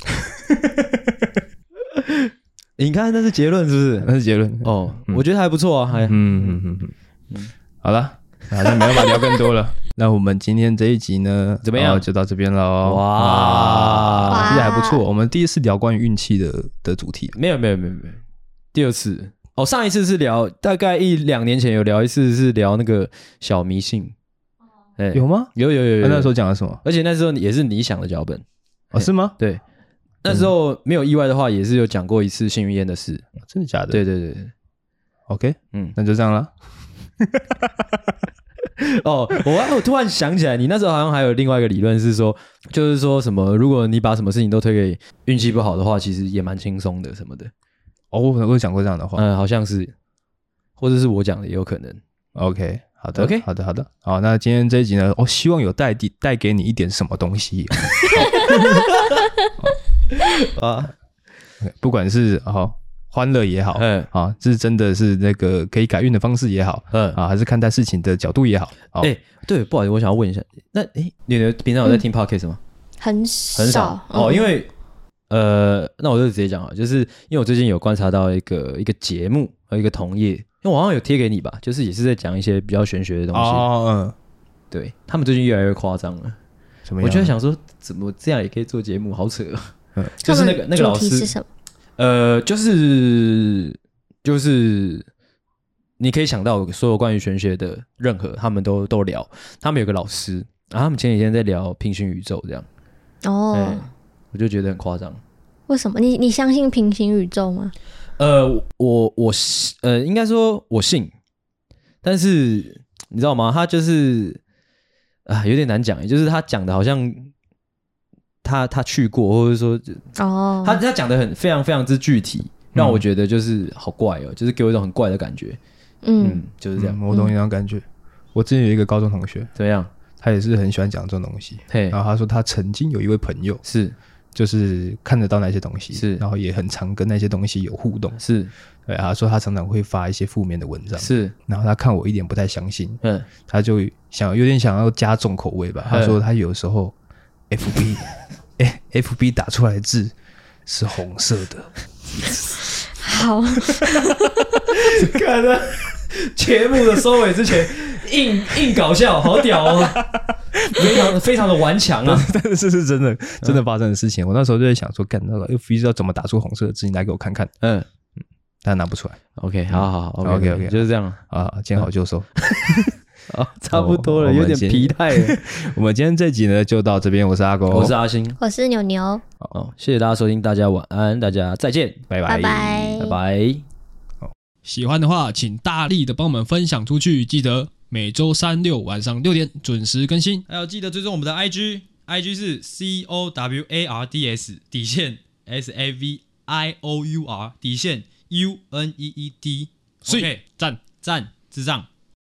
<laughs> 你看，那是结论是不是？那是结论哦。我觉得还不错啊，还嗯嗯嗯嗯。好了，好那没办法聊更多了。<laughs> 那我们今天这一集呢，怎么样？就到这边了。哇，其实还不错。我们第一次聊关于运气的的主题，没有没有没有没有。第二次哦，上一次是聊大概一两年前有聊一次，是聊那个小迷信。哎，有吗？有有有有。那时候讲了什么？而且那时候也是你想的脚本哦？是吗？对，那时候没有意外的话，也是有讲过一次幸运烟的事。真的假的？对对对对。OK，嗯，那就这样了。<laughs> 哦，我我突然想起来，你那时候好像还有另外一个理论是说，就是说什么，如果你把什么事情都推给运气不好的话，其实也蛮轻松的什么的。哦，我可能会讲过这样的话，嗯，好像是，或者是我讲的也有可能。OK，好的，OK，好的，好的，好，那今天这一集呢，我希望有带带带给你一点什么东西。<laughs> <laughs> <laughs> 啊，不管是好。欢乐也好，嗯啊，这是真的是那个可以改运的方式也好，嗯啊，还是看待事情的角度也好。哎，对，不好意思，我想要问一下，那哎，你的平常有在听 podcast 吗？很很少哦，因为呃，那我就直接讲啊，就是因为我最近有观察到一个一个节目和一个同业，因为我好像有贴给你吧，就是也是在讲一些比较玄学的东西。哦，嗯，对他们最近越来越夸张了。什么？我就在想说，怎么这样也可以做节目？好扯。嗯，就是那个那个老师是什么？呃，就是就是，你可以想到所有关于玄学的任何，他们都都聊。他们有个老师，然后他们前几天在聊平行宇宙这样。哦，我就觉得很夸张。为什么？你你相信平行宇宙吗？呃，我我呃，应该说我信，但是你知道吗？他就是啊，有点难讲，就是他讲的好像。他他去过，或者说哦，他他讲的很非常非常之具体，让我觉得就是好怪哦，就是给我一种很怪的感觉。嗯，就是这样，我懂你那种感觉。我之前有一个高中同学，怎么样？他也是很喜欢讲这种东西。嘿，然后他说他曾经有一位朋友是，就是看得到那些东西，是，然后也很常跟那些东西有互动，是。对，他说他常常会发一些负面的文章，是。然后他看我一点不太相信，嗯，他就想有点想要加重口味吧。他说他有时候。FB，哎，FB 打出来的字是红色的。好，<laughs> 看了节目的收尾之前，硬硬搞笑，好屌哦，非常非常的顽强啊！<laughs> 但是这是真的，真的发生的事情。我那时候就在想说，干那个 FB 要怎么打出红色的字？你来给我看看。嗯嗯，但拿不出来。OK，好好好，OK OK，就是这样啊，见好就收。<laughs> 好，<laughs> 差不多了，有点疲态。<laughs> 我们今天这集呢，就到这边。我是阿狗，我是阿星，我是牛牛。好，谢谢大家收听，大家晚安，大家再见，拜拜，拜拜，拜拜。好，喜欢的话，请大力的帮我们分享出去。记得每周三六晚上六点准时更新，还有记得追踪我们的 IG，IG 是 C O W A R D S 底线 S A V I O U R 底线 U N E E D。所以赞赞智障。